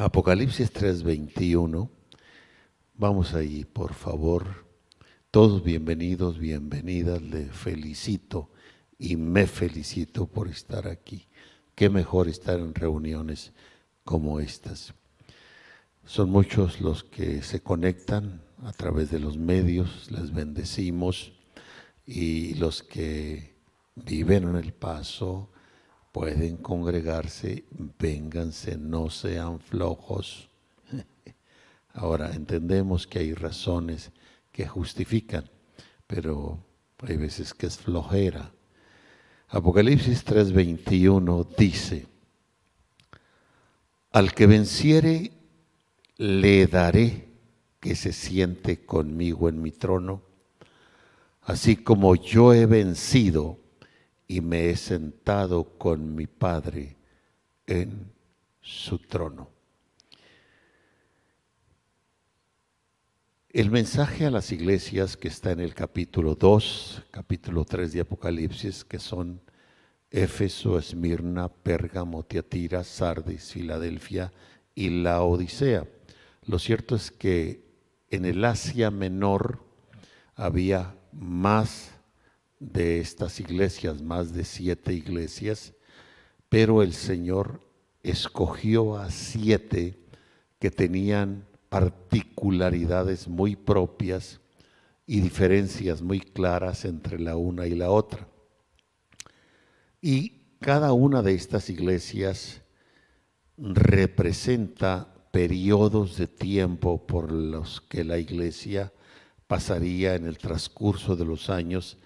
Apocalipsis 3:21. Vamos ahí, por favor. Todos bienvenidos, bienvenidas. Le felicito y me felicito por estar aquí. Qué mejor estar en reuniones como estas. Son muchos los que se conectan a través de los medios, les bendecimos y los que viven en el paso pueden congregarse, vénganse, no sean flojos. Ahora entendemos que hay razones que justifican, pero hay veces que es flojera. Apocalipsis 3:21 dice, al que venciere, le daré que se siente conmigo en mi trono, así como yo he vencido y me he sentado con mi Padre en su trono. El mensaje a las iglesias que está en el capítulo 2, capítulo 3 de Apocalipsis, que son Éfeso, Esmirna, Pérgamo, Tiatira, Sardis, Filadelfia y la Odisea. Lo cierto es que en el Asia Menor había más de estas iglesias, más de siete iglesias, pero el Señor escogió a siete que tenían particularidades muy propias y diferencias muy claras entre la una y la otra. Y cada una de estas iglesias representa periodos de tiempo por los que la iglesia pasaría en el transcurso de los años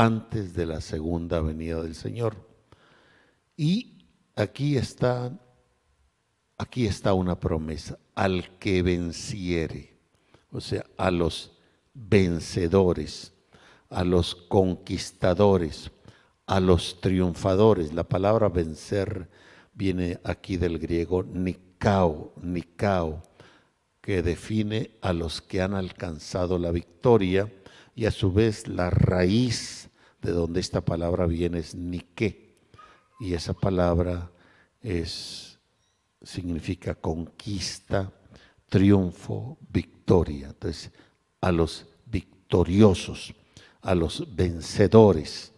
antes de la segunda venida del Señor. Y aquí está aquí está una promesa, al que venciere, o sea, a los vencedores, a los conquistadores, a los triunfadores. La palabra vencer viene aquí del griego nikao, nikao, que define a los que han alcanzado la victoria y a su vez la raíz de donde esta palabra viene es nike. Y esa palabra es significa conquista, triunfo, victoria. Entonces, a los victoriosos, a los vencedores,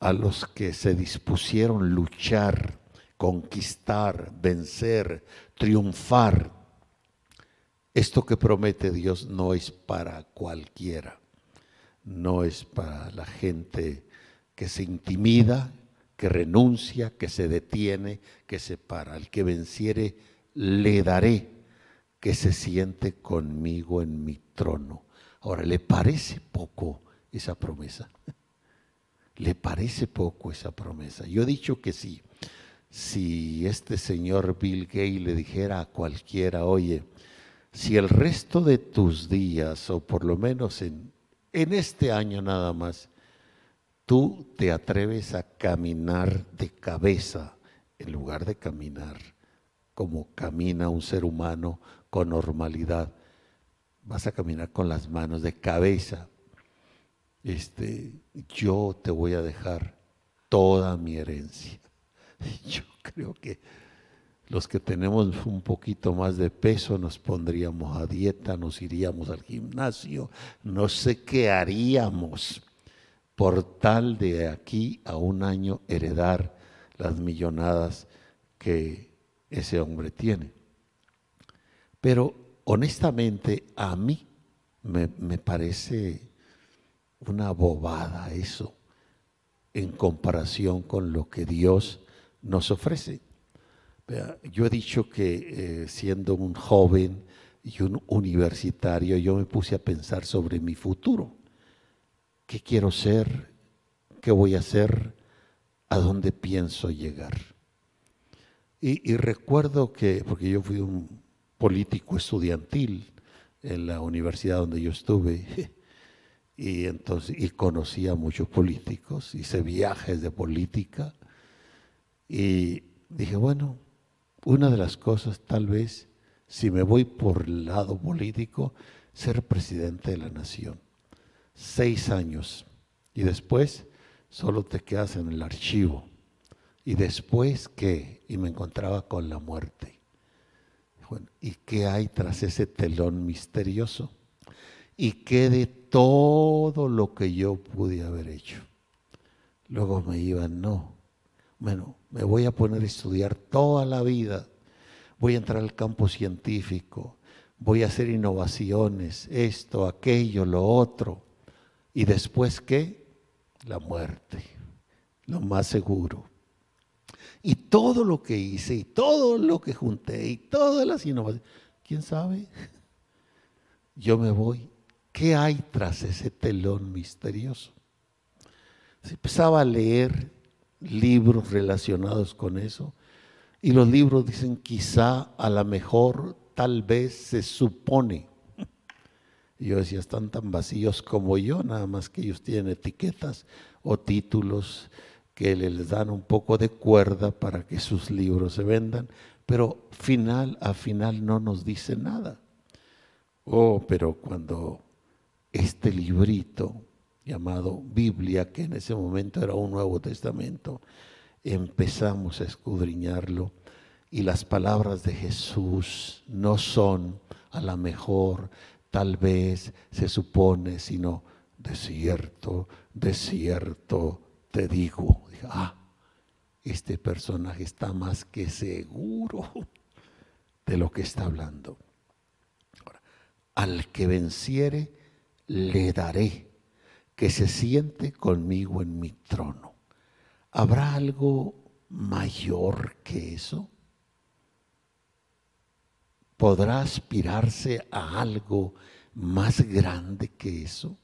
a los que se dispusieron luchar, conquistar, vencer, triunfar. Esto que promete Dios no es para cualquiera, no es para la gente que se intimida, que renuncia, que se detiene, que se para. Al que venciere, le daré que se siente conmigo en mi trono. Ahora, ¿le parece poco esa promesa? ¿Le parece poco esa promesa? Yo he dicho que sí. Si este señor Bill Gates le dijera a cualquiera, oye, si el resto de tus días, o por lo menos en, en este año nada más, tú te atreves a caminar de cabeza en lugar de caminar como camina un ser humano con normalidad. Vas a caminar con las manos de cabeza. Este, yo te voy a dejar toda mi herencia. Yo creo que los que tenemos un poquito más de peso nos pondríamos a dieta, nos iríamos al gimnasio, no sé qué haríamos por tal de aquí a un año heredar las millonadas que ese hombre tiene. Pero honestamente a mí me, parece una bobada eso en comparación con lo que Dios nos ofrece. Yo he dicho que eh, siendo un joven y un universitario, yo me puse a pensar sobre mi futuro. Qué quiero ser, qué voy a hacer, a dónde pienso llegar. Y, recuerdo que, porque yo fui un político estudiantil en la universidad donde yo estuve, y entonces y conocí a muchos políticos, hice viajes de política, y dije, bueno, una de las cosas tal vez, si me voy por el lado político, ser presidente de la nación seis años y después solo te quedas en el archivo. ¿Y después qué? Y me encontraba con la muerte. ¿y qué hay tras ese telón misterioso? ¿Y qué de todo lo que yo pude haber hecho? Luego me iban, no, bueno, me voy a poner a estudiar toda la vida, voy a entrar al campo científico, voy a hacer innovaciones, esto, aquello, lo otro. ¿Y después qué? La muerte, lo más seguro. Y todo lo que hice, y todo lo que junté, y todas las innovaciones, ¿quién sabe? Yo me voy. ¿Qué hay tras ese telón misterioso? Se empezaba a leer libros relacionados con eso. Y los libros dicen quizá, a lo mejor, tal vez se supone. Y yo decía, están tan vacíos como yo, nada más que ellos tienen etiquetas o títulos que les dan un poco de cuerda para que sus libros se vendan, pero final a final no nos dice nada. Oh, pero cuando este librito llamado Biblia, que en ese momento era un Nuevo Testamento, empezamos a escudriñarlo y las palabras de Jesús no son a la mejor, tal vez se supone, sino de cierto, de cierto te digo. Ah, este personaje está más que seguro de lo que está hablando. al que venciere, le daré que se siente conmigo en mi trono. ¿Habrá algo mayor que eso? ¿Podrá aspirarse a algo más grande que eso?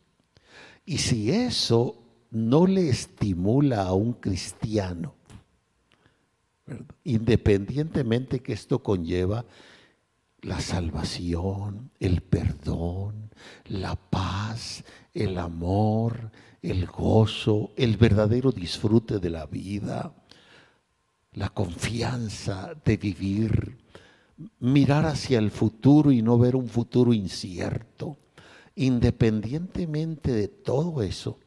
Y si eso no le estimula a un cristiano, independientemente que esto conlleva la salvación, el perdón, la paz, el amor, el gozo, el verdadero disfrute de la vida, la confianza de vivir, mirar hacia el futuro y no ver un futuro incierto. Independientemente de todo eso,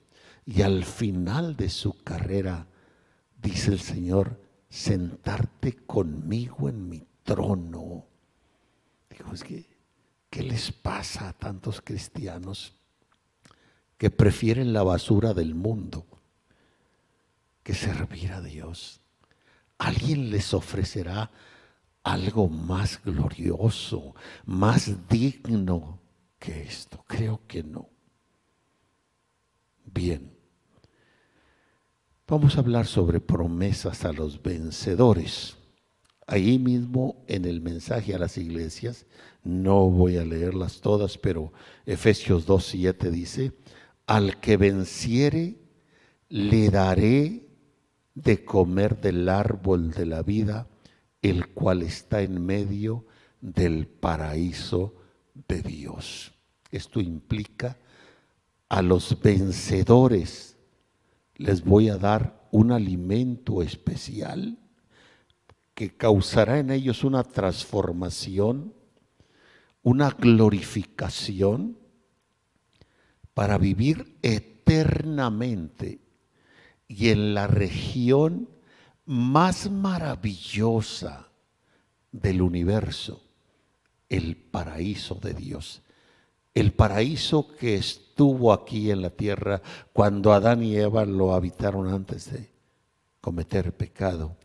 y al final de su carrera, dice el Señor, sentarte conmigo en mi trono. Digo, es que, ¿qué les pasa a tantos cristianos? Que prefieren la basura del mundo que servir a Dios. Alguien les ofrecerá algo más glorioso, más digno que esto. Creo que no. Bien. Vamos a hablar sobre promesas a los vencedores. Ahí mismo en el mensaje a las iglesias, no voy a leerlas todas, pero Efesios 2.7 dice, al que venciere, le daré de comer del árbol de la vida, el cual está en medio del paraíso de Dios. Esto implica a los vencedores les voy a dar un alimento especial que causará en ellos una transformación, una glorificación para vivir eternamente y en la región más maravillosa del universo, el paraíso de Dios. El paraíso que estuvo aquí en la tierra cuando Adán y Eva lo habitaron antes de cometer pecado.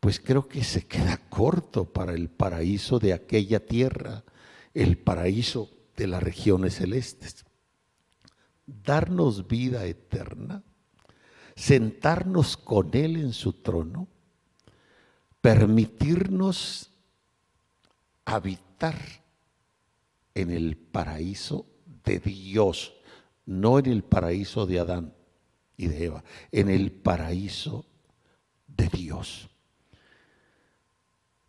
Pues creo que se queda corto para el paraíso de aquella tierra, el paraíso de las regiones celestes darnos vida eterna, sentarnos con Él en su trono, permitirnos habitar en el paraíso de Dios, no en el paraíso de Adán y de Eva, en el paraíso de Dios.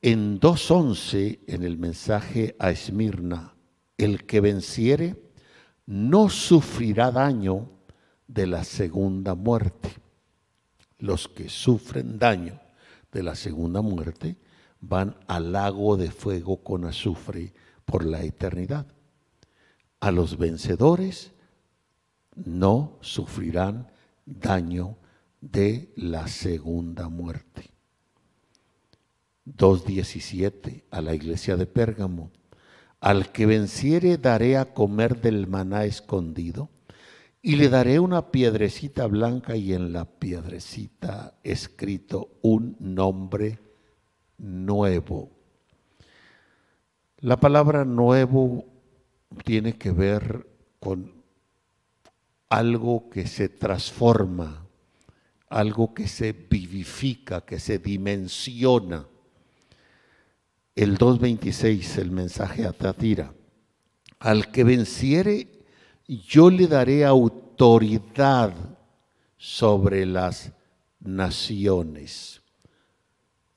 En 2.11, en el mensaje a Esmirna, el que venciere, no sufrirá daño de la segunda muerte. Los que sufren daño de la segunda muerte van al lago de fuego con azufre por la eternidad. A los vencedores no sufrirán daño de la segunda muerte. 2.17 a la iglesia de Pérgamo. Al que venciere daré a comer del maná escondido y le daré una piedrecita blanca y en la piedrecita escrito un nombre nuevo. La palabra nuevo tiene que ver con algo que se transforma, algo que se vivifica, que se dimensiona. El 2.26, el mensaje a Tatira. Al que venciere, yo le daré autoridad sobre las naciones.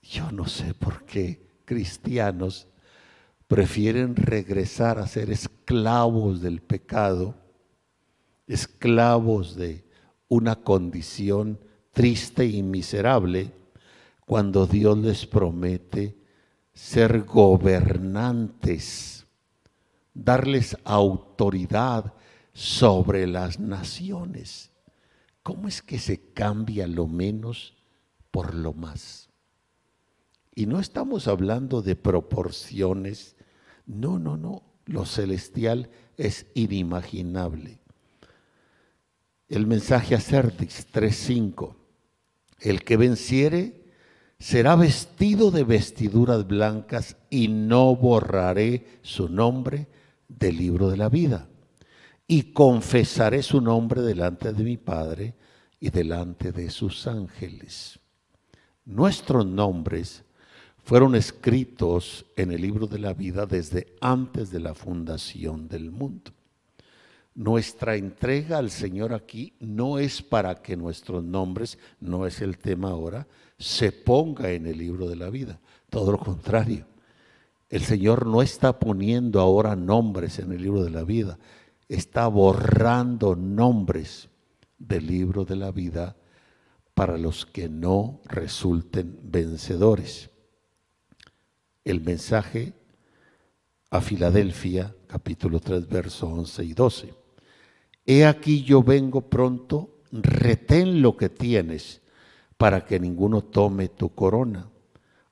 Yo no sé por qué cristianos prefieren regresar a ser esclavos del pecado, esclavos de una condición triste y miserable, cuando Dios les promete ser gobernantes, darles autoridad sobre las naciones. ¿Cómo es que se cambia lo menos por lo más? Y no estamos hablando de proporciones. No, no, no. Lo celestial es inimaginable. El mensaje a Cerdix 3.5. El que venciere será vestido de vestiduras blancas y no borraré su nombre del libro de la vida. Y confesaré su nombre delante de mi Padre y delante de sus ángeles. Nuestros nombres fueron escritos en el libro de la vida desde antes de la fundación del mundo. Nuestra entrega al Señor aquí no es para que nuestros nombres, no es el tema ahora, se ponga en el libro de la vida. Todo lo contrario. El Señor no está poniendo ahora nombres en el libro de la vida, está borrando nombres del libro de la vida para los que no resulten vencedores el mensaje a Filadelfia, capítulo 3, verso 11 y 12. He aquí yo vengo pronto, retén lo que tienes, para que ninguno tome tu corona.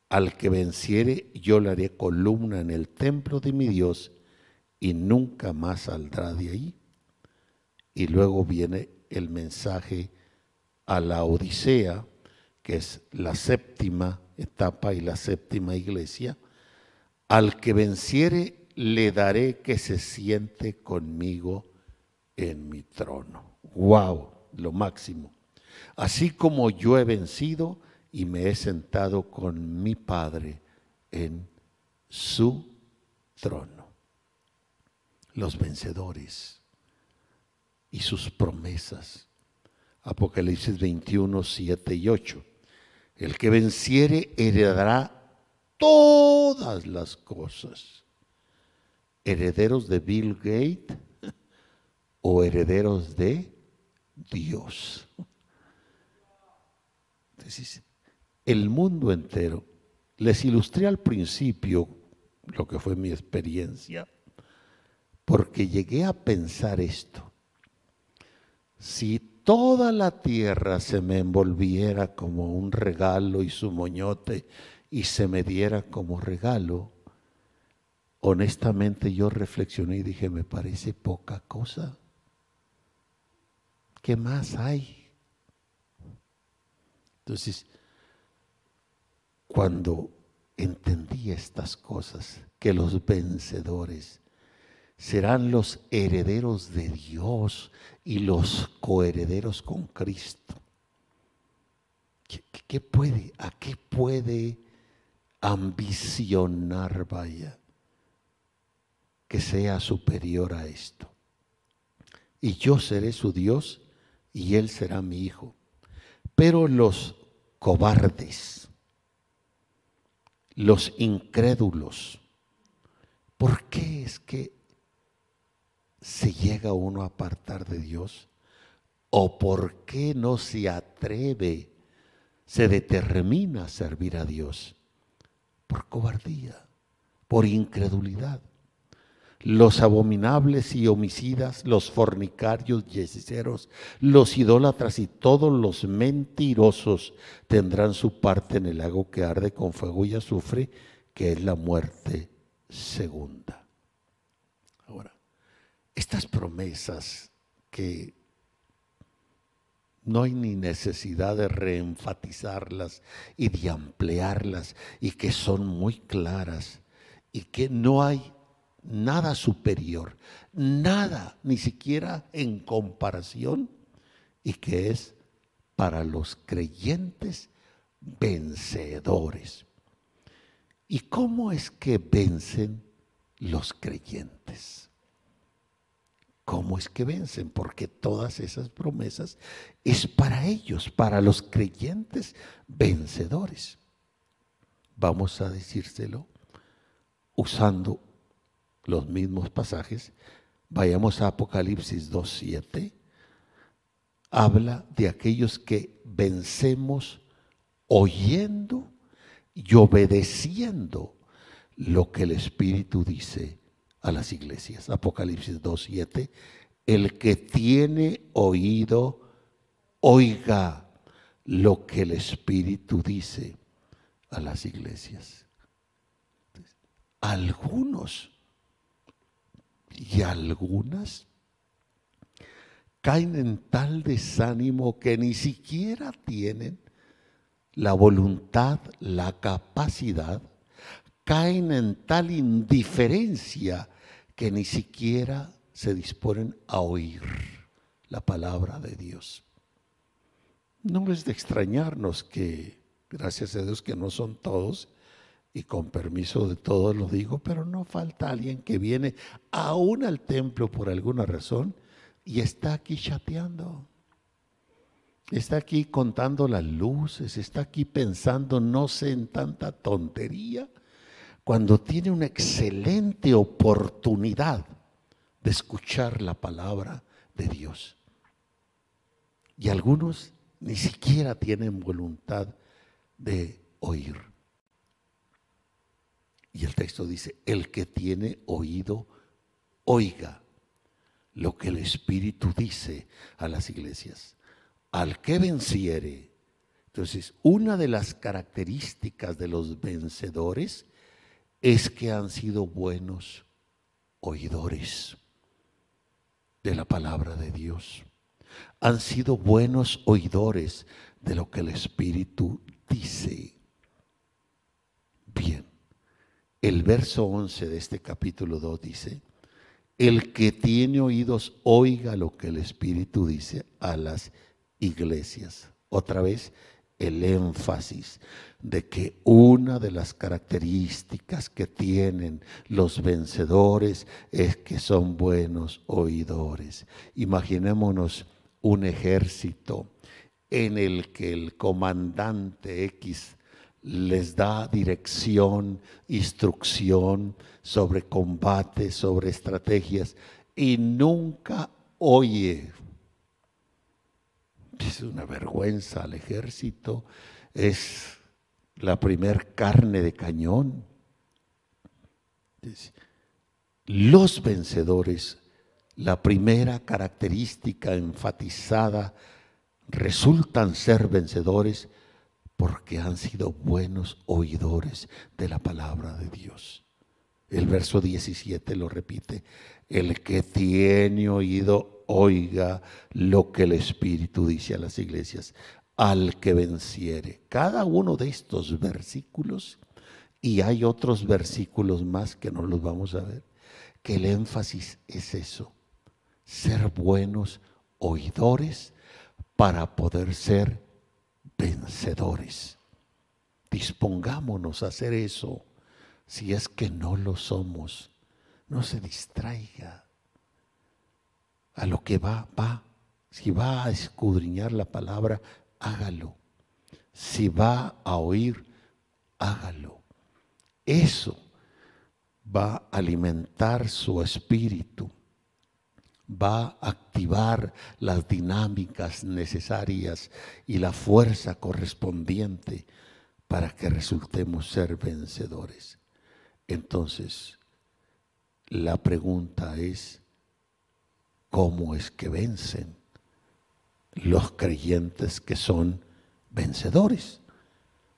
Al que venciere, yo le haré columna en el templo de mi Dios, y nunca más saldrá de ahí. Y luego viene el mensaje a la Odisea, que es la séptima etapa y la séptima iglesia, al que venciere le daré que se siente conmigo en mi trono. ¡Wow! Lo máximo. Así como yo he vencido y me he sentado con mi Padre en su trono. Los vencedores y sus promesas. Apocalipsis 21, 7 y 8. El que venciere heredará todas las cosas. ¿Herederos de Bill Gates o herederos de Dios? Entonces, el mundo entero, les ilustré al principio lo que fue mi experiencia, porque llegué a pensar esto. Si toda la tierra se me envolviera como un regalo y su moñote y se me diera como regalo, honestamente yo reflexioné y dije, me parece poca cosa. ¿Qué más hay? Entonces, cuando entendí estas cosas, que los vencedores serán los herederos de Dios y los coherederos con Cristo. ¿Qué, puede, a qué puede ambicionar, vaya, que sea superior a esto? Y yo seré su Dios y él será mi hijo. Pero los cobardes, los incrédulos, ¿por qué es que se llega uno a apartar de Dios? ¿O por qué no se atreve, se determina a servir a Dios? Por cobardía, por incredulidad. Los abominables y homicidas, los fornicarios y hechiceros, los idólatras y todos los mentirosos tendrán su parte en el lago que arde con fuego y azufre, que es la muerte segunda. Ahora, estas promesas que no hay ni necesidad de reenfatizarlas y de ampliarlas y que son muy claras y que no hay nada superior, nada, ni siquiera en comparación, y que es para los creyentes vencedores. ¿Y cómo es que vencen los creyentes? ¿Cómo es que vencen? Porque todas esas promesas es para ellos, para los creyentes vencedores. Vamos a decírselo usando los mismos pasajes, vayamos a Apocalipsis 2.7, habla de aquellos que vencemos oyendo y obedeciendo lo que el Espíritu dice a las iglesias. Apocalipsis 2.7, el que tiene oído, oiga lo que el Espíritu dice a las iglesias. Algunos y algunas caen en tal desánimo que ni siquiera tienen la voluntad, la capacidad, caen en tal indiferencia que ni siquiera se disponen a oír la palabra de Dios. No es de extrañarnos que, gracias a Dios que no son todos, y con permiso de todos lo digo, pero no falta alguien que viene aún al templo por alguna razón y está aquí chateando. Está aquí contando las luces, está aquí pensando no sé en tanta tontería, cuando tiene una excelente oportunidad de escuchar la palabra de Dios. Y algunos ni siquiera tienen voluntad de oír. Y el texto dice, el que tiene oído, oiga lo que el Espíritu dice a las iglesias. Al que venciere. Entonces, una de las características de los vencedores es que han sido buenos oidores de la palabra de Dios. Han sido buenos oidores de lo que el Espíritu dice. Bien. El verso 11 de este capítulo 2 dice, el que tiene oídos oiga lo que el Espíritu dice a las iglesias. Otra vez, el énfasis de que una de las características que tienen los vencedores es que son buenos oidores. Imaginémonos un ejército en el que el comandante X les da dirección, instrucción sobre combate, sobre estrategias y nunca oye. Es una vergüenza al ejército, es la primer carne de cañón. Los vencedores, la primera característica enfatizada, resultan ser vencedores porque han sido buenos oidores de la palabra de Dios. El verso 17 lo repite, el que tiene oído, oiga lo que el Espíritu dice a las iglesias, al que venciere. Cada uno de estos versículos, y hay otros versículos más que no los vamos a ver, que el énfasis es eso, ser buenos oidores para poder ser vencedores. Dispongámonos a hacer eso. Si es que no lo somos, no se distraiga. A lo que va, va. Si va a escudriñar la palabra, hágalo. Si va a oír, hágalo. Eso va a alimentar su espíritu va a activar las dinámicas necesarias y la fuerza correspondiente para que resultemos ser vencedores. Entonces, La pregunta es, ¿cómo es que vencen los creyentes que son vencedores?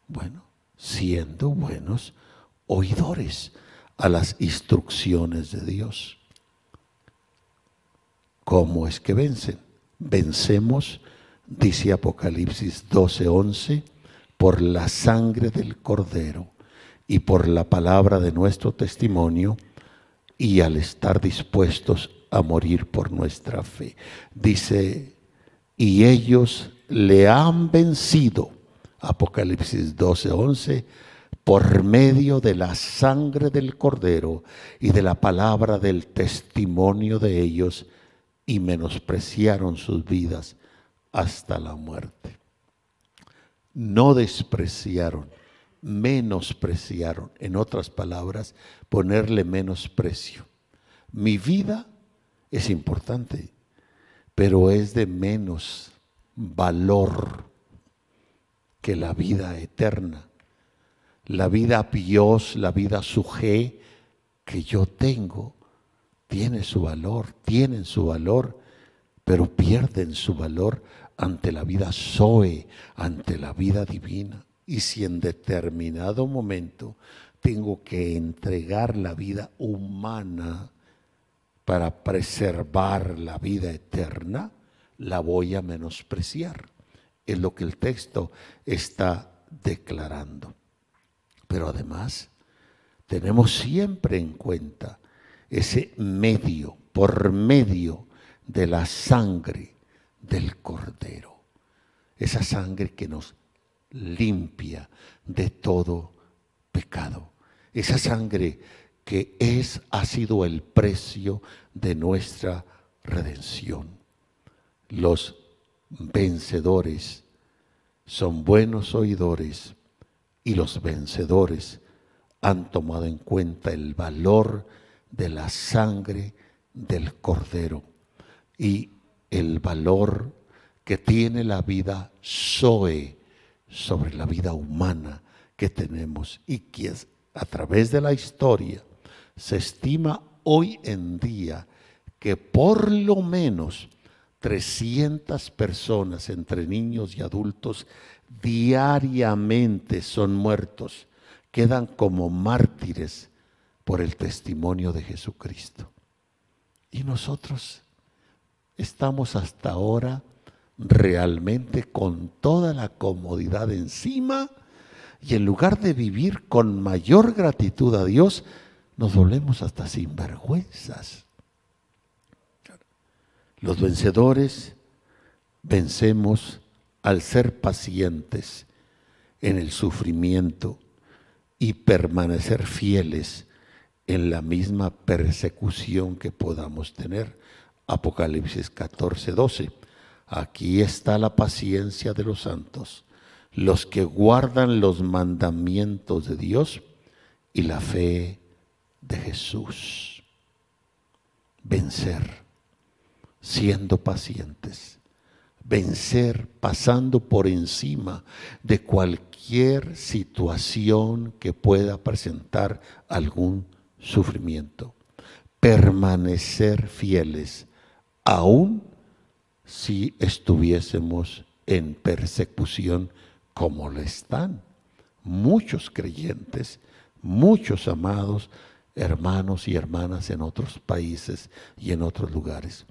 Bueno, siendo buenos oidores a las instrucciones de Dios. ¿Cómo es que vencen? Vencemos, dice Apocalipsis 12:11, por la sangre del cordero y por la palabra de nuestro testimonio y al estar dispuestos a morir por nuestra fe. Dice, y ellos le han vencido, Apocalipsis 12:11, por medio de la sangre del cordero y de la palabra del testimonio de ellos, y menospreciaron sus vidas hasta la muerte. No despreciaron, menospreciaron. En otras palabras, ponerle menosprecio. Mi vida es importante, pero es de menos valor que la vida eterna. La vida Dios, la vida suje que yo tengo, tiene su valor, tienen su valor, pero pierden su valor ante la vida Zoe, ante la vida divina. Y si en determinado momento tengo que entregar la vida humana para preservar la vida eterna, la voy a menospreciar. Es lo que el texto está declarando. Pero además, tenemos siempre en cuenta ese medio, por medio de la sangre del cordero. Esa sangre que nos limpia de todo pecado. Esa sangre que es, ha sido el precio de nuestra redención. Los vencedores son buenos oidores y los vencedores han tomado en cuenta el valor de la sangre del cordero y el valor que tiene la vida Zoe sobre la vida humana que tenemos y que a través de la historia se estima hoy en día que por lo menos 300 personas entre niños y adultos diariamente son muertos, quedan como mártires por el testimonio de Jesucristo. Y nosotros estamos hasta ahora realmente con toda la comodidad encima y en lugar de vivir con mayor gratitud a Dios, nos volvemos hasta sinvergüenzas. Los vencedores vencemos al ser pacientes en el sufrimiento y permanecer fieles en la misma persecución que podamos tener. Apocalipsis 14, 12. Aquí está la paciencia de los santos, los que guardan los mandamientos de Dios y la fe de Jesús. Vencer, siendo pacientes. Vencer pasando por encima de cualquier situación que pueda presentar algún sufrimiento. Permanecer fieles, aun si estuviésemos en persecución como lo están muchos creyentes, muchos amados hermanos y hermanas en otros países y en otros lugares.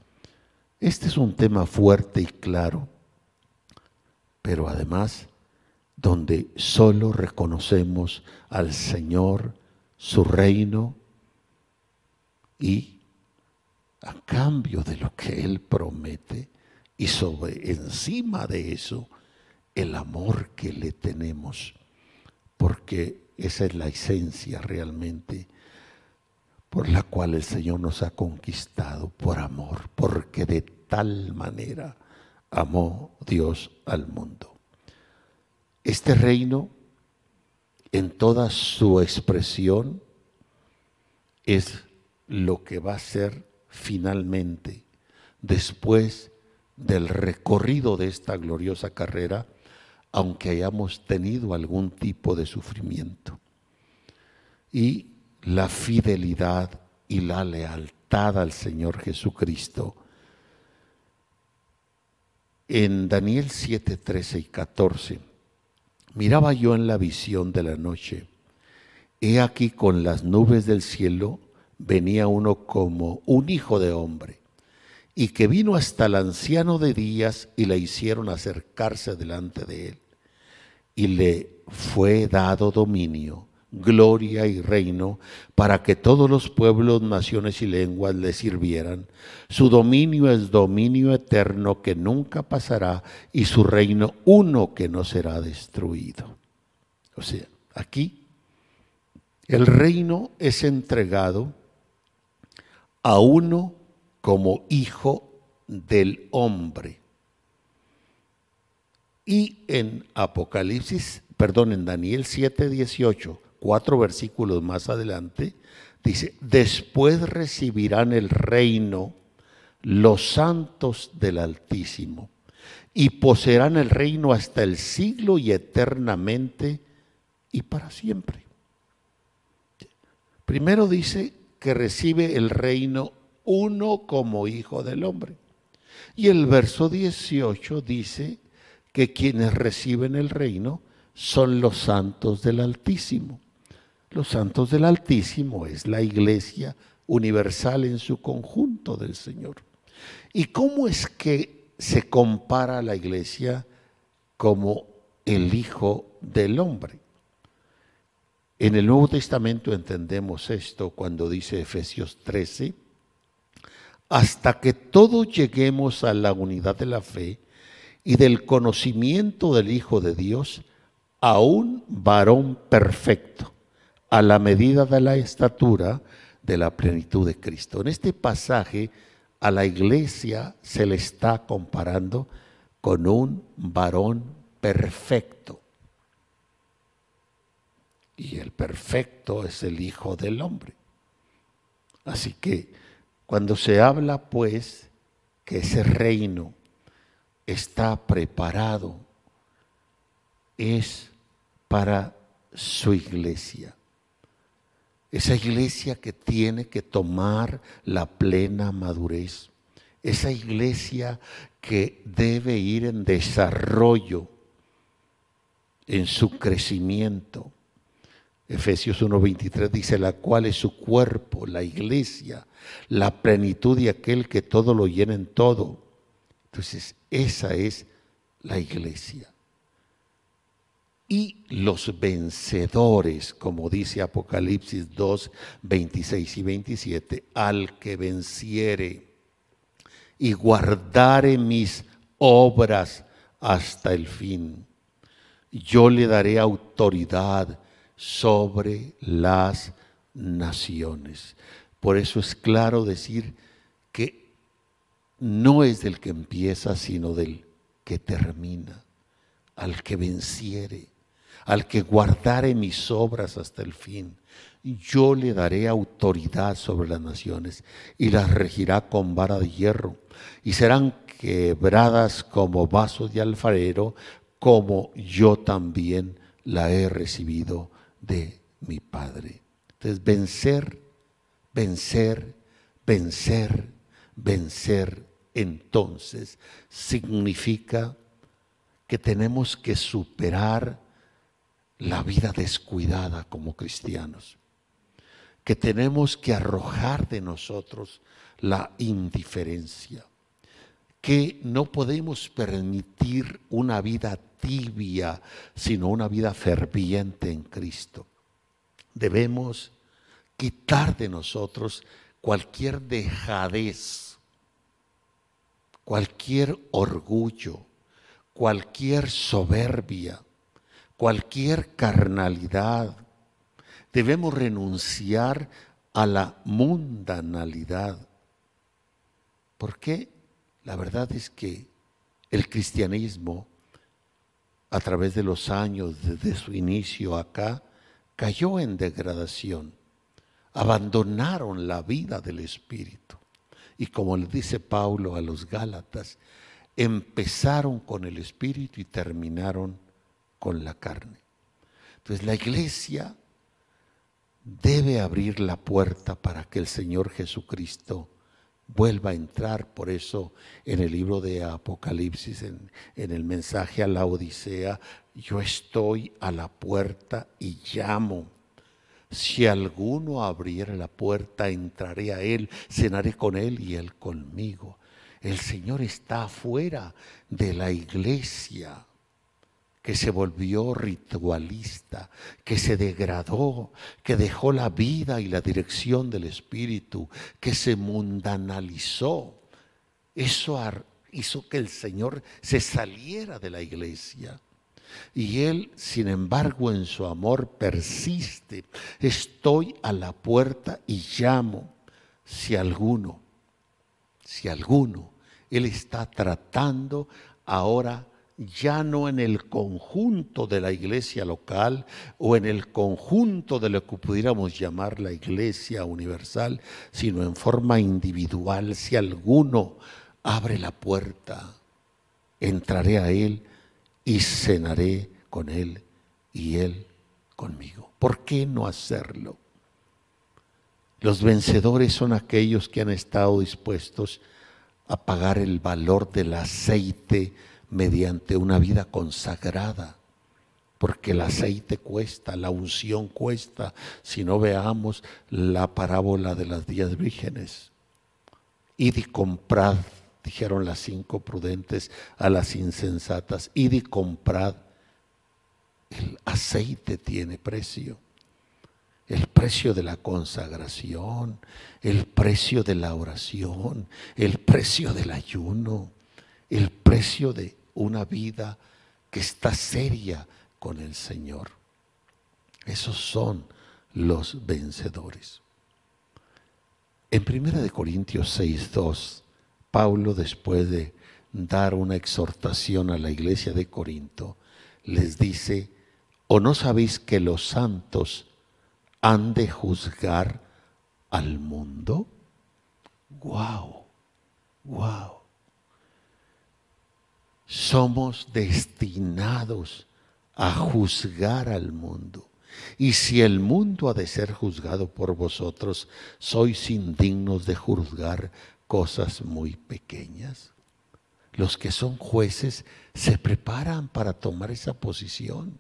Este es un tema fuerte y claro, pero además donde solo reconocemos al Señor, su reino, y a cambio de lo que Él promete y sobre encima de eso el amor que le tenemos, porque esa es la esencia realmente por la cual el Señor nos ha conquistado por amor, porque de tal manera amó Dios al mundo. Este reino, en toda su expresión, es lo que va a ser finalmente, después del recorrido de esta gloriosa carrera, aunque hayamos tenido algún tipo de sufrimiento. Y la fidelidad y la lealtad al Señor Jesucristo. En Daniel 7, 13 y 14, miraba yo en la visión de la noche, he aquí con las nubes del cielo venía uno como un hijo de hombre, y que vino hasta el anciano de días y le hicieron acercarse delante de él, y le fue dado dominio gloria y reino, para que todos los pueblos, naciones y lenguas le sirvieran. Su dominio es dominio eterno que nunca pasará y su reino uno que no será destruido. O sea, aquí el reino es entregado a uno como hijo del hombre. Y en Apocalipsis, perdón, en Daniel 7, 18, cuatro versículos más adelante, dice, después recibirán el reino los santos del Altísimo y poseerán el reino hasta el siglo y eternamente y para siempre. Primero dice que recibe el reino uno como hijo del hombre. Y el verso 18 dice que quienes reciben el reino son los santos del Altísimo. Los santos del Altísimo es la iglesia universal en su conjunto del Señor. ¿Y cómo es que se compara la iglesia como el Hijo del Hombre? En el Nuevo Testamento entendemos esto cuando dice Efesios 13, hasta que todos lleguemos a la unidad de la fe y del conocimiento del Hijo de Dios, a un varón perfecto a la medida de la estatura de la plenitud de Cristo. En este pasaje a la iglesia se le está comparando con un varón perfecto. Y el perfecto es el Hijo del Hombre. Así que cuando se habla pues que ese reino está preparado, es para su iglesia. Esa iglesia que tiene que tomar la plena madurez. Esa iglesia que debe ir en desarrollo, en su crecimiento. Efesios 1:23 dice, la cual es su cuerpo, la iglesia, la plenitud de aquel que todo lo llena en todo. Entonces, esa es la iglesia y los vencedores, como dice Apocalipsis 2, 26 y 27, al que venciere y guardare mis obras hasta el fin, yo le daré autoridad sobre las naciones. Por eso es claro decir que no es del que empieza, sino del que termina, al que venciere al que guardare mis obras hasta el fin. Yo le daré autoridad sobre las naciones y las regirá con vara de hierro y serán quebradas como vasos de alfarero, como yo también la he recibido de mi Padre. Entonces, vencer, vencer, vencer, vencer, entonces significa que tenemos que superar la vida descuidada como cristianos, que tenemos que arrojar de nosotros la indiferencia, que no podemos permitir una vida tibia, sino una vida ferviente en Cristo. Debemos quitar de nosotros cualquier dejadez, cualquier orgullo, cualquier soberbia, cualquier carnalidad. Debemos renunciar a la mundanalidad. ¿Por qué? La verdad es que el cristianismo, a través de los años, desde su inicio acá, cayó en degradación. Abandonaron la vida del Espíritu. Y como le dice Pablo a los Gálatas, empezaron con el Espíritu y terminaron con la carne. Entonces la iglesia debe abrir la puerta para que el Señor Jesucristo vuelva a entrar. Por eso en el libro de Apocalipsis, en, el mensaje a la Odisea, yo estoy a la puerta y llamo. Si alguno abriera la puerta, entraré a él, cenaré con él y él conmigo. El Señor está afuera de la iglesia que se volvió ritualista, que se degradó, que dejó la vida y la dirección del Espíritu, que se mundanalizó. Eso hizo que el Señor se saliera de la iglesia. Y Él, sin embargo, en su amor persiste. Estoy a la puerta y llamo. Si alguno, si alguno, Él está tratando ahora ya no en el conjunto de la iglesia local o en el conjunto de lo que pudiéramos llamar la iglesia universal, sino en forma individual. Si alguno abre la puerta, entraré a él y cenaré con él y él conmigo. ¿Por qué no hacerlo? Los vencedores son aquellos que han estado dispuestos a pagar el valor del aceite mediante una vida consagrada, porque el aceite cuesta, la unción cuesta, si no veamos la parábola de las diez vírgenes. Id y comprad, dijeron las cinco prudentes a las insensatas, id y comprad. El aceite tiene precio el precio de la consagración, el precio de la oración, el precio del ayuno, el precio de una vida que está seria con el Señor. Esos son los vencedores. En 1 Corintios 6, 2, Pablo, después de dar una exhortación a la iglesia de Corinto, les dice, ¿o no sabéis que los santos han de juzgar al mundo? ¡Wow! ¡Wow! Somos destinados a juzgar al mundo. Y si el mundo ha de ser juzgado por vosotros, sois indignos de juzgar cosas muy pequeñas. Los que son jueces se preparan para tomar esa posición.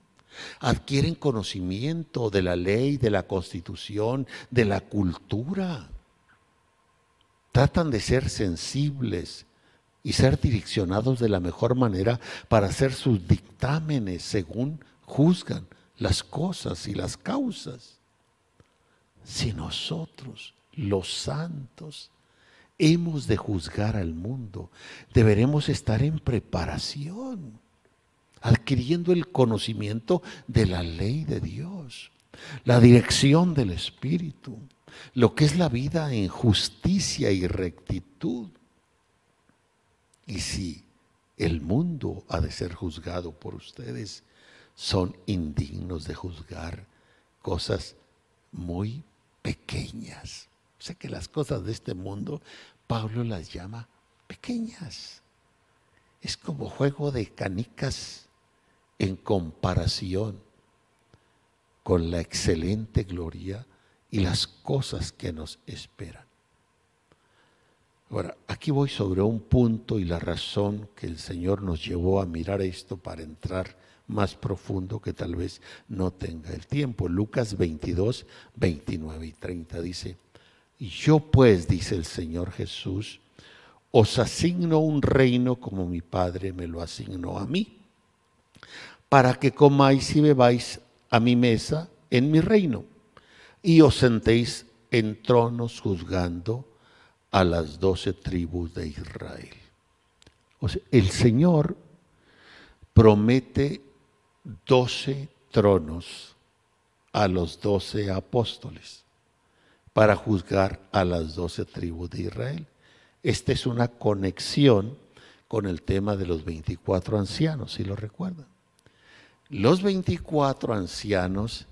Adquieren conocimiento de la ley, de la constitución, de la cultura. Tratan de ser sensibles y ser direccionados de la mejor manera para hacer sus dictámenes según juzgan las cosas y las causas. Si nosotros, los santos, hemos de juzgar al mundo, deberemos estar en preparación, adquiriendo el conocimiento de la ley de Dios, la dirección del Espíritu, lo que es la vida en justicia y rectitud y si el mundo ha de ser juzgado por ustedes, son indignos de juzgar cosas muy pequeñas. Sé que las cosas de este mundo, Pablo las llama pequeñas. Es como juego de canicas en comparación con la excelente gloria y las cosas que nos esperan. Ahora, aquí voy sobre un punto y la razón que el Señor nos llevó a mirar esto para entrar más profundo que tal vez no tenga el tiempo. Lucas 22, 29 y 30 dice, yo pues, dice el Señor Jesús, os asigno un reino como mi Padre me lo asignó a mí, para que comáis y bebáis a mi mesa en mi reino, y os sentéis en tronos juzgando a las doce tribus de Israel. O sea, el Señor promete doce tronos a los doce apóstoles para juzgar a las doce tribus de Israel. Esta es una conexión con el tema de los 24 ancianos, si lo recuerdan. Los 24 ancianos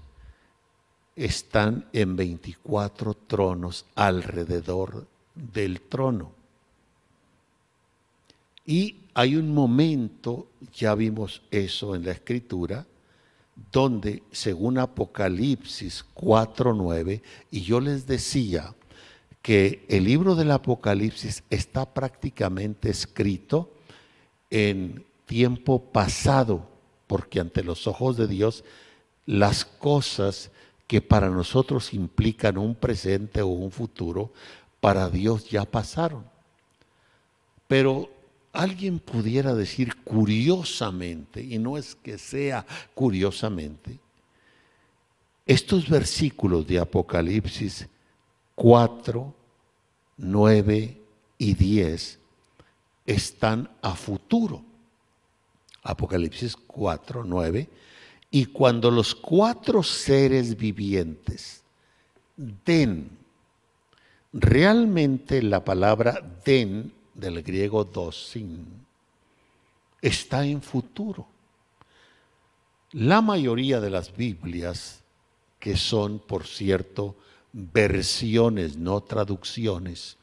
están en 24 tronos alrededor del trono. Y hay un momento, ya vimos eso en la escritura, donde, según Apocalipsis 4.9, y yo les decía que el libro del Apocalipsis está prácticamente escrito en tiempo pasado, porque ante los ojos de Dios las cosas que para nosotros implican un presente o un futuro, para Dios ya pasaron. Pero alguien pudiera decir curiosamente, y no es que sea curiosamente, estos versículos de Apocalipsis 4, 9 y 10 están a futuro. Apocalipsis 4, 9. Y cuando los cuatro seres vivientes den, realmente la palabra den del griego dosin está en futuro. La mayoría de las Biblias, que son, por cierto, versiones, no traducciones,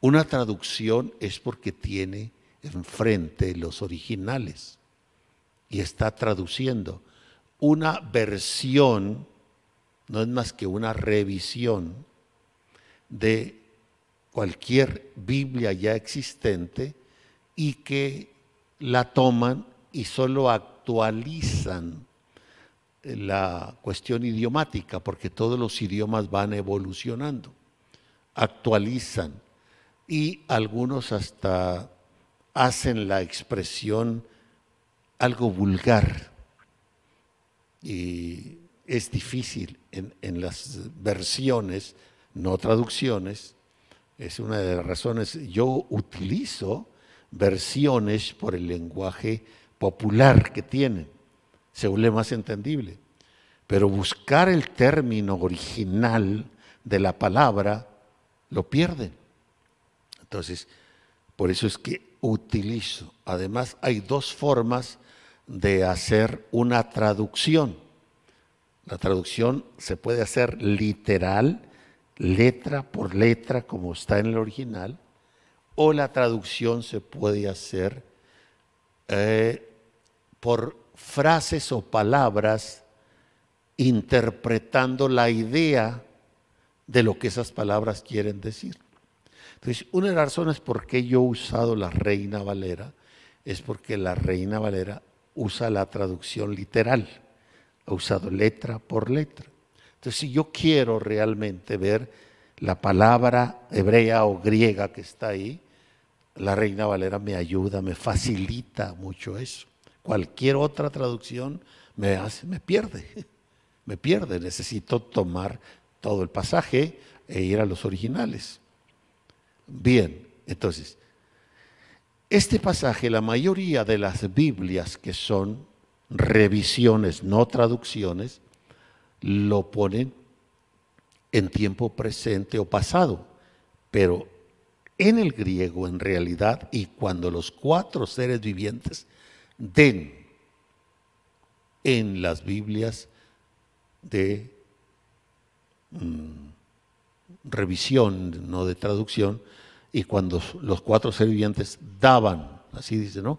una traducción es porque tiene enfrente los originales y está traduciendo. Una versión no es más que una revisión de cualquier Biblia ya existente y que la toman y solo actualizan la cuestión idiomática, porque todos los idiomas van evolucionando, actualizan. Y algunos hasta hacen la expresión algo vulgar y es difícil en, en las versiones, no traducciones, es una de las razones. Yo utilizo versiones por el lenguaje popular que tienen, se vuelve más entendible. Pero buscar el término original de la palabra lo pierden. Entonces, por eso es que utilizo. Además, hay dos formas de hacer una traducción. La traducción se puede hacer literal letra por letra como está en el original, o la traducción se puede hacer eh, por frases o palabras interpretando la idea de lo que esas palabras quieren decir. Entonces, una de las razones por qué yo he usado la Reina Valera es porque la Reina Valera usa la traducción literal, ha usado letra por letra. Entonces, si yo quiero realmente ver la palabra hebrea o griega que está ahí, la Reina Valera me ayuda, me facilita mucho eso. Cualquier otra traducción me hace, me pierde, me pierde. Necesito tomar todo el pasaje e ir a los originales. Bien, entonces, este pasaje, la mayoría de las Biblias que son revisiones, no traducciones, lo ponen en tiempo presente o pasado, pero en el griego en realidad y cuando los cuatro seres vivientes den en las Biblias de mm, revisión, no de traducción, y cuando los cuatro seres vivientes daban, así dice, ¿no?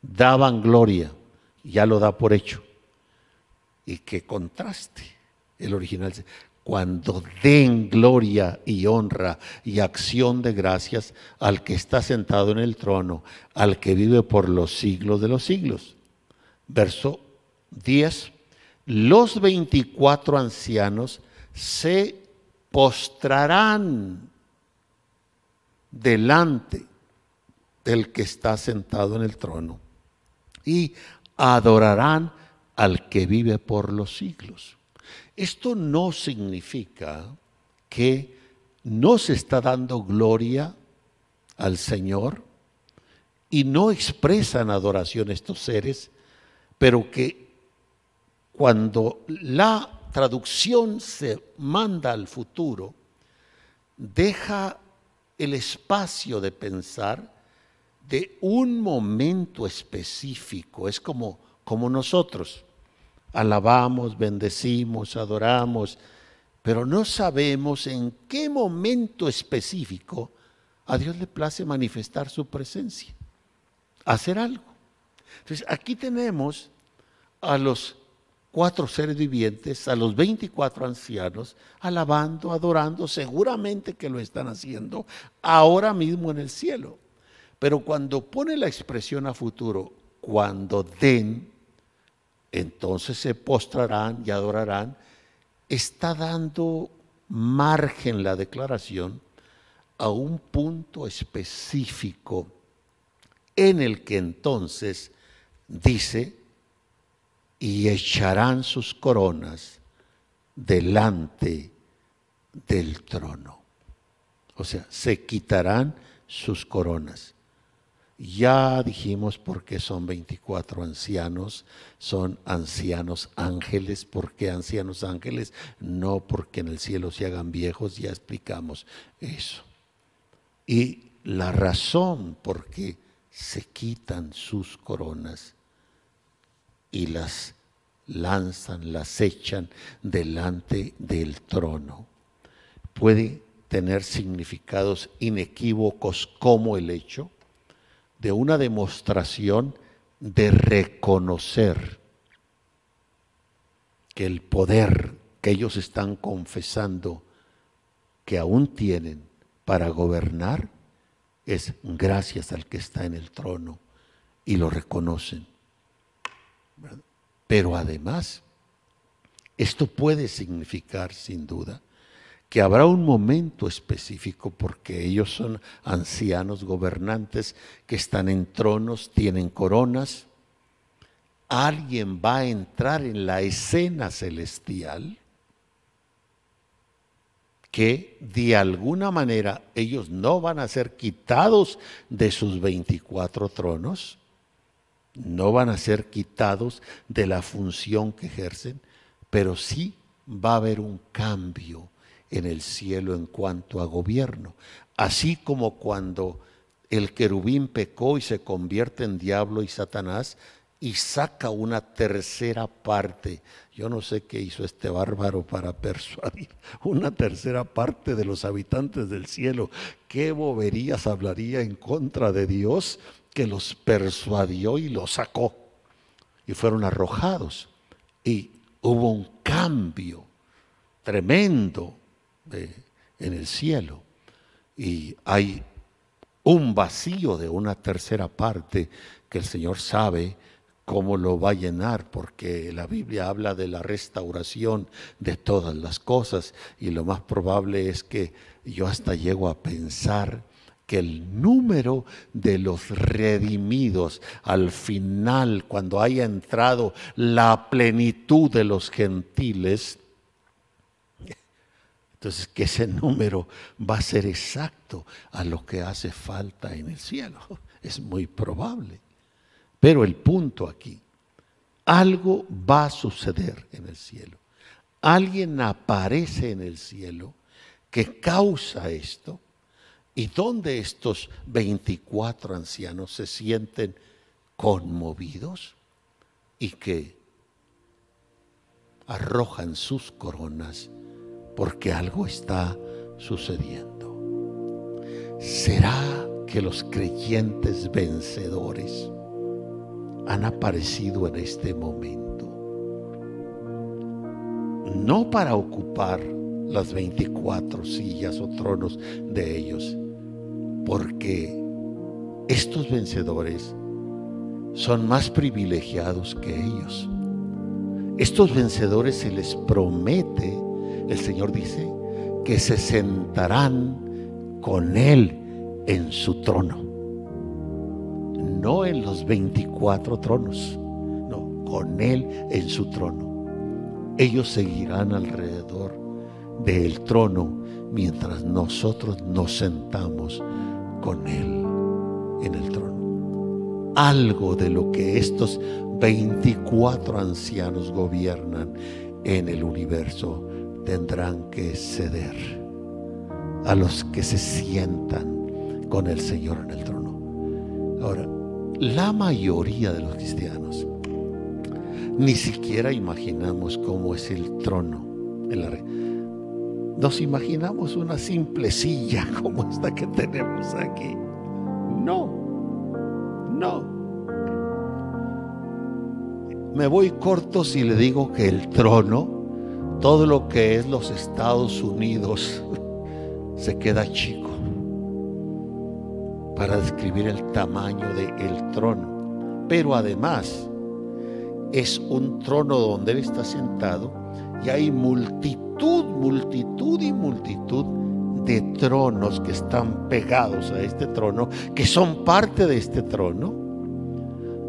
Daban gloria, ya lo da por hecho y que contraste. El original cuando den gloria y honra y acción de gracias al que está sentado en el trono, al que vive por los siglos de los siglos. Verso 10, los 24 ancianos se postrarán delante del que está sentado en el trono y adorarán al que vive por los siglos. Esto no significa que no se está dando gloria al Señor y no expresan adoración estos seres, pero que cuando la traducción se manda al futuro, deja el espacio de pensar de un momento específico, es como, como nosotros alabamos, bendecimos, adoramos, pero no sabemos en qué momento específico a Dios le place manifestar su presencia, hacer algo. Entonces, aquí tenemos a los cuatro seres vivientes, a los 24 ancianos, alabando, adorando, seguramente que lo están haciendo ahora mismo en el cielo. Pero cuando pone la expresión a futuro, cuando den, entonces se postrarán y adorarán, está dando margen la declaración a un punto específico en el que entonces dice, y echarán sus coronas delante del trono. O sea, se quitarán sus coronas. Ya dijimos por qué son 24 ancianos, son ancianos ángeles. ¿Por qué ancianos ángeles? No porque en el cielo se hagan viejos, ya explicamos eso. Y la razón por qué se quitan sus coronas y las lanzan, las echan delante del trono. Puede tener significados inequívocos como el hecho de una demostración de reconocer que el poder que ellos están confesando que aún tienen para gobernar es gracias al que está en el trono y lo reconocen. Pero además, esto puede significar sin duda que habrá un momento específico porque ellos son ancianos gobernantes que están en tronos, tienen coronas. Alguien va a entrar en la escena celestial que de alguna manera ellos no van a ser quitados de sus 24 tronos, no van a ser quitados de la función que ejercen, pero sí va a haber un cambio en el cielo en cuanto a gobierno. Así como cuando el querubín pecó y se convierte en diablo y Satanás y saca una tercera parte. Yo no sé qué hizo este bárbaro para persuadir una tercera parte de los habitantes del cielo. ¿Qué boberías hablaría en contra de Dios que los persuadió y los sacó? Y fueron arrojados. Y hubo un cambio tremendo en el cielo. Y hay un vacío de una tercera parte que el Señor sabe cómo lo va a llenar, porque la Biblia habla de la restauración de todas las cosas y lo más probable es que yo hasta llego a pensar que el número de los redimidos al final, cuando haya entrado la plenitud de los gentiles, entonces, que ese número va a ser exacto a lo que hace falta en el cielo. Es muy probable. Pero el punto aquí, algo va a suceder en el cielo. Alguien aparece en el cielo que causa esto y donde estos 24 ancianos se sienten conmovidos y que arrojan sus coronas porque algo está sucediendo. ¿Será que los creyentes vencedores han aparecido en este momento? No para ocupar las 24 sillas o tronos de ellos, porque estos vencedores son más privilegiados que ellos. Estos vencedores se les promete el Señor dice que se sentarán con Él en su trono. No en los 24 tronos, no, con Él en su trono. Ellos seguirán alrededor del trono mientras nosotros nos sentamos con Él en el trono. Algo de lo que estos 24 ancianos gobiernan en el universo tendrán que ceder a los que se sientan con el Señor en el trono. Ahora, la mayoría de los cristianos ni siquiera imaginamos cómo es el trono en la Nos imaginamos una simple silla como esta que tenemos aquí. No, no. me voy corto si le digo que el trono, todo lo que es los Estados Unidos, se queda chico para describir el tamaño del trono. Pero además es un trono donde Él está sentado y hay multitud, multitud y multitud de tronos que están pegados a este trono, que son parte de este trono,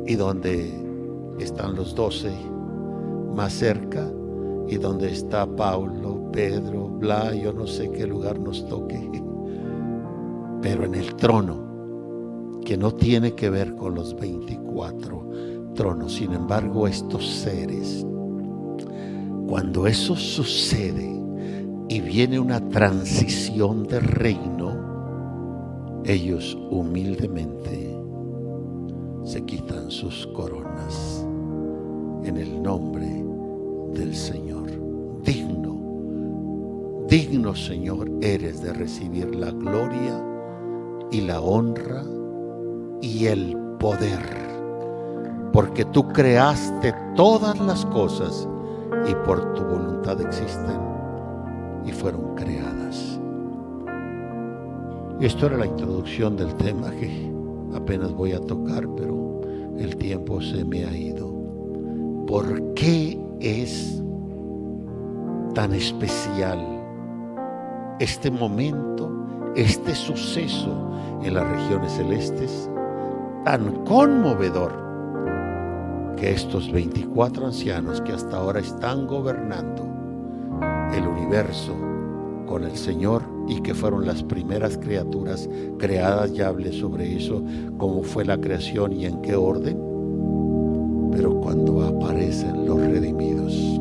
y donde están los doce más cerca, y donde está Pablo, Pedro, Bla, yo no sé qué lugar nos toque, pero en el trono, que no tiene que ver con los 24 tronos, sin embargo estos seres, cuando eso sucede, y viene una transición de reino, ellos humildemente se quitan sus coronas en el nombre del Señor. Digno, digno Señor eres de recibir la gloria y la honra y el poder, porque tú creaste todas las cosas y por tu voluntad existen y fueron creadas. Esto era la introducción del tema que apenas voy a tocar, pero el tiempo se me ha ido. ¿Por qué es tan especial este momento, este suceso en las regiones celestes, tan conmovedor? que estos 24 ancianos que hasta ahora están gobernando el universo con el Señor y que fueron las primeras criaturas creadas, ya hablé sobre eso, cómo fue la creación y en qué orden, pero cuando aparecen los redimidos,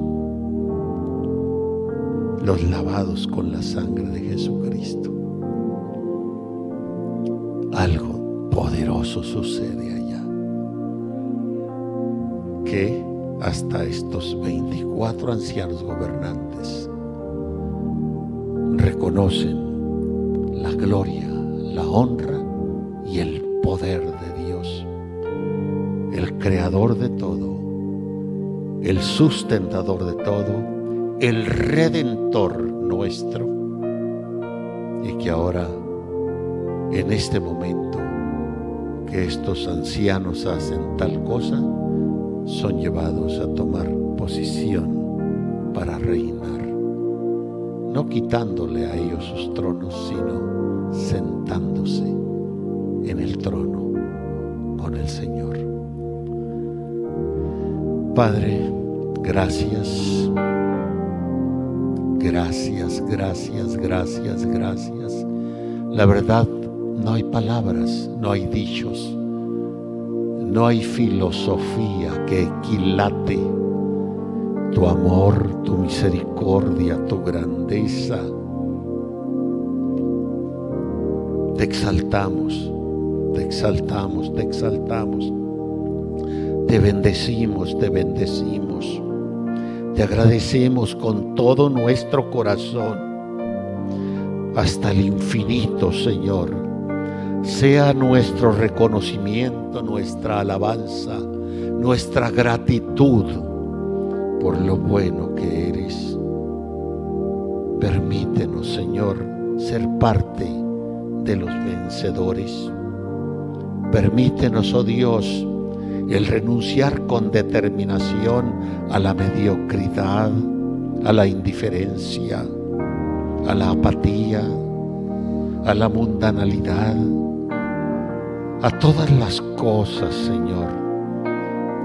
los lavados con la sangre de Jesucristo, algo poderoso sucede allá, que hasta estos 24 ancianos gobernantes reconocen la gloria, la honra y el poder de Dios, el creador de todo, el sustentador de todo, el redentor nuestro, y que ahora, en este momento, que estos ancianos hacen tal cosa, son llevados a tomar posición para reinar no quitándole a ellos sus tronos, sino sentándose en el trono con el Señor. Padre, gracias, gracias, gracias, gracias, gracias. La verdad, no hay palabras, no hay dichos, no hay filosofía que equilate tu amor, tu misericordia, tu grandeza. Te exaltamos, te exaltamos, te exaltamos. Te bendecimos, te bendecimos. Te agradecemos con todo nuestro corazón hasta el infinito, Señor. Sea nuestro reconocimiento, nuestra alabanza, nuestra gratitud por lo bueno que eres. Permítenos, Señor, ser parte de los vencedores. Permítenos, oh Dios, el renunciar con determinación a la mediocridad, a la indiferencia, a la apatía, a la mundanalidad, a todas las cosas, Señor,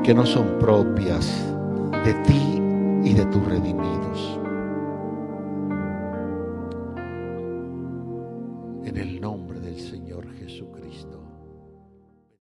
que no son propias de ti y de tus redimidos.